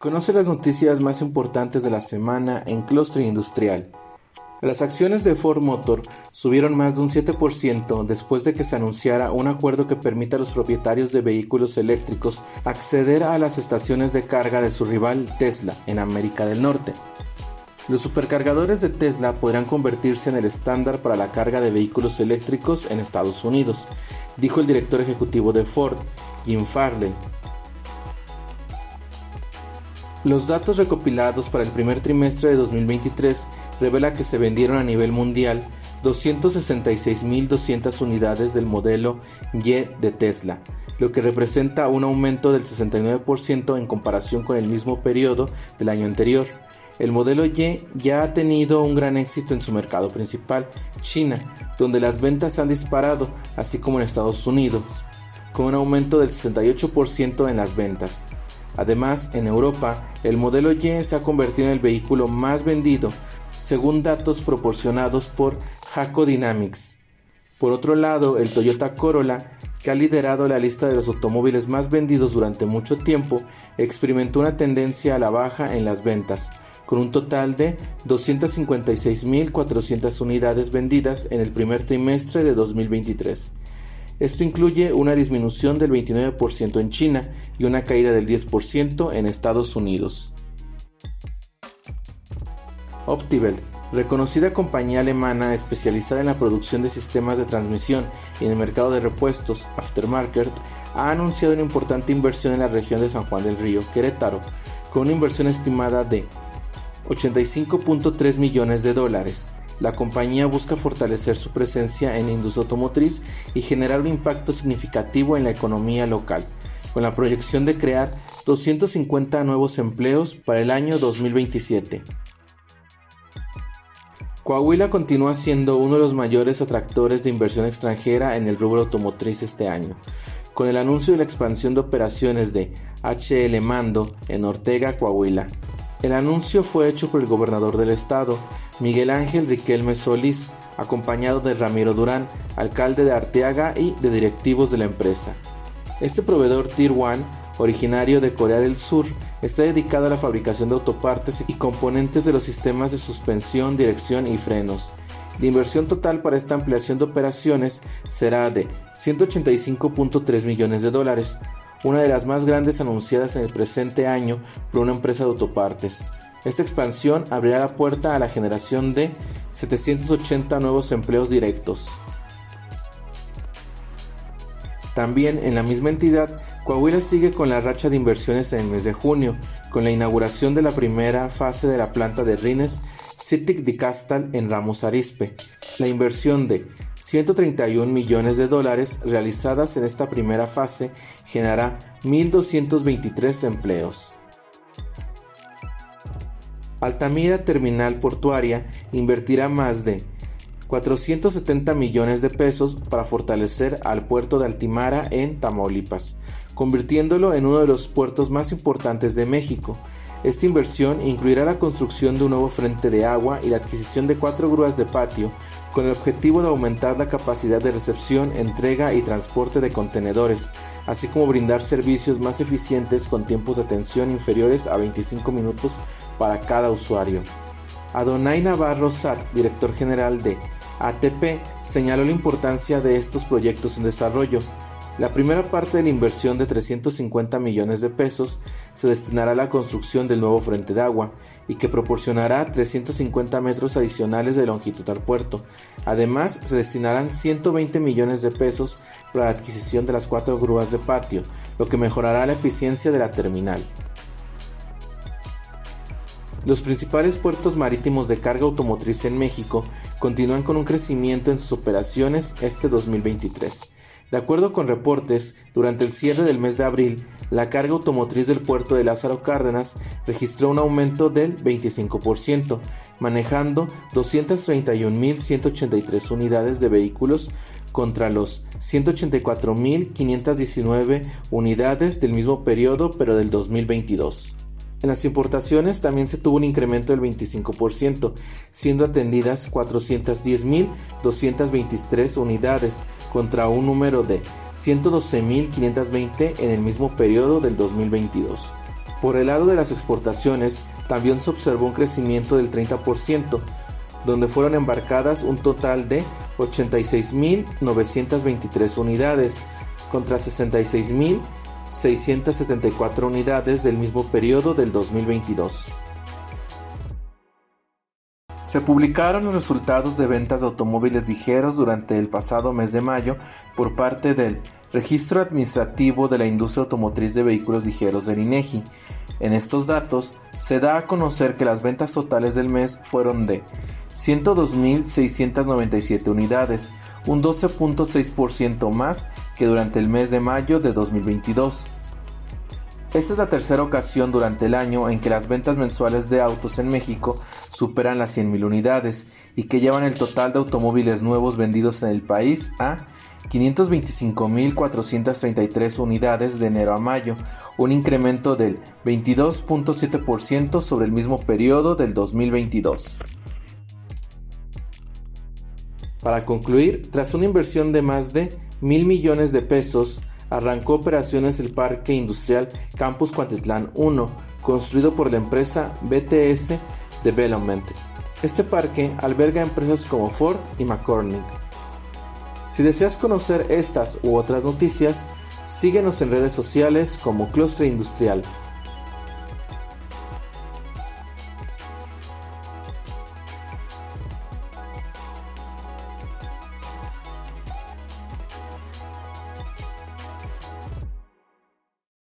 Conoce las noticias más importantes de la semana en Cluster Industrial. Las acciones de Ford Motor subieron más de un 7% después de que se anunciara un acuerdo que permita a los propietarios de vehículos eléctricos acceder a las estaciones de carga de su rival Tesla en América del Norte. Los supercargadores de Tesla podrán convertirse en el estándar para la carga de vehículos eléctricos en Estados Unidos, dijo el director ejecutivo de Ford, Jim Farley. Los datos recopilados para el primer trimestre de 2023 revela que se vendieron a nivel mundial 266.200 unidades del modelo Y de Tesla, lo que representa un aumento del 69% en comparación con el mismo periodo del año anterior. El modelo Y ya ha tenido un gran éxito en su mercado principal, China, donde las ventas han disparado, así como en Estados Unidos, con un aumento del 68% en las ventas. Además, en Europa, el modelo Y se ha convertido en el vehículo más vendido, según datos proporcionados por Jaco Dynamics. Por otro lado, el Toyota Corolla, que ha liderado la lista de los automóviles más vendidos durante mucho tiempo, experimentó una tendencia a la baja en las ventas, con un total de 256.400 unidades vendidas en el primer trimestre de 2023. Esto incluye una disminución del 29% en China y una caída del 10% en Estados Unidos. Optibelt, reconocida compañía alemana especializada en la producción de sistemas de transmisión y en el mercado de repuestos aftermarket, ha anunciado una importante inversión en la región de San Juan del Río, Querétaro, con una inversión estimada de 85.3 millones de dólares. La compañía busca fortalecer su presencia en la industria automotriz y generar un impacto significativo en la economía local, con la proyección de crear 250 nuevos empleos para el año 2027. Coahuila continúa siendo uno de los mayores atractores de inversión extranjera en el rubro automotriz este año, con el anuncio de la expansión de operaciones de HL Mando en Ortega, Coahuila, el anuncio fue hecho por el gobernador del estado, Miguel Ángel Riquelme Solís, acompañado de Ramiro Durán, alcalde de Arteaga y de directivos de la empresa. Este proveedor Tier 1, originario de Corea del Sur, está dedicado a la fabricación de autopartes y componentes de los sistemas de suspensión, dirección y frenos. La inversión total para esta ampliación de operaciones será de 185.3 millones de dólares, una de las más grandes anunciadas en el presente año por una empresa de autopartes. Esta expansión abrirá la puerta a la generación de 780 nuevos empleos directos. También en la misma entidad, Coahuila sigue con la racha de inversiones en el mes de junio, con la inauguración de la primera fase de la planta de Rines Citic de Castal en Ramos Arispe. La inversión de 131 millones de dólares realizadas en esta primera fase generará 1.223 empleos. Altamira Terminal Portuaria invertirá más de 470 millones de pesos para fortalecer al puerto de Altimara en Tamaulipas, convirtiéndolo en uno de los puertos más importantes de México esta inversión incluirá la construcción de un nuevo frente de agua y la adquisición de cuatro grúas de patio con el objetivo de aumentar la capacidad de recepción, entrega y transporte de contenedores, así como brindar servicios más eficientes con tiempos de atención inferiores a 25 minutos para cada usuario. Adonai Navarro Sat, director general de ATP, señaló la importancia de estos proyectos en desarrollo, la primera parte de la inversión de 350 millones de pesos se destinará a la construcción del nuevo frente de agua y que proporcionará 350 metros adicionales de longitud al puerto. Además, se destinarán 120 millones de pesos para la adquisición de las cuatro grúas de patio, lo que mejorará la eficiencia de la terminal. Los principales puertos marítimos de carga automotriz en México continúan con un crecimiento en sus operaciones este 2023. De acuerdo con reportes, durante el cierre del mes de abril, la carga automotriz del puerto de Lázaro Cárdenas registró un aumento del 25%, manejando 231.183 unidades de vehículos contra los 184.519 unidades del mismo periodo pero del 2022. En las importaciones también se tuvo un incremento del 25%, siendo atendidas 410.223 unidades contra un número de 112.520 en el mismo periodo del 2022. Por el lado de las exportaciones, también se observó un crecimiento del 30%, donde fueron embarcadas un total de 86.923 unidades contra 66.674 unidades del mismo periodo del 2022. Se publicaron los resultados de ventas de automóviles ligeros durante el pasado mes de mayo por parte del Registro Administrativo de la Industria Automotriz de Vehículos Ligeros del INEGI. En estos datos se da a conocer que las ventas totales del mes fueron de 102.697 unidades, un 12.6% más que durante el mes de mayo de 2022. Esta es la tercera ocasión durante el año en que las ventas mensuales de autos en México superan las 100.000 unidades y que llevan el total de automóviles nuevos vendidos en el país a 525.433 unidades de enero a mayo, un incremento del 22.7% sobre el mismo periodo del 2022. Para concluir, tras una inversión de más de mil millones de pesos, arrancó operaciones el Parque Industrial Campus Cuantitlán 1, construido por la empresa BTS Development. Este parque alberga empresas como Ford y McCormick. Si deseas conocer estas u otras noticias, síguenos en redes sociales como Clustre Industrial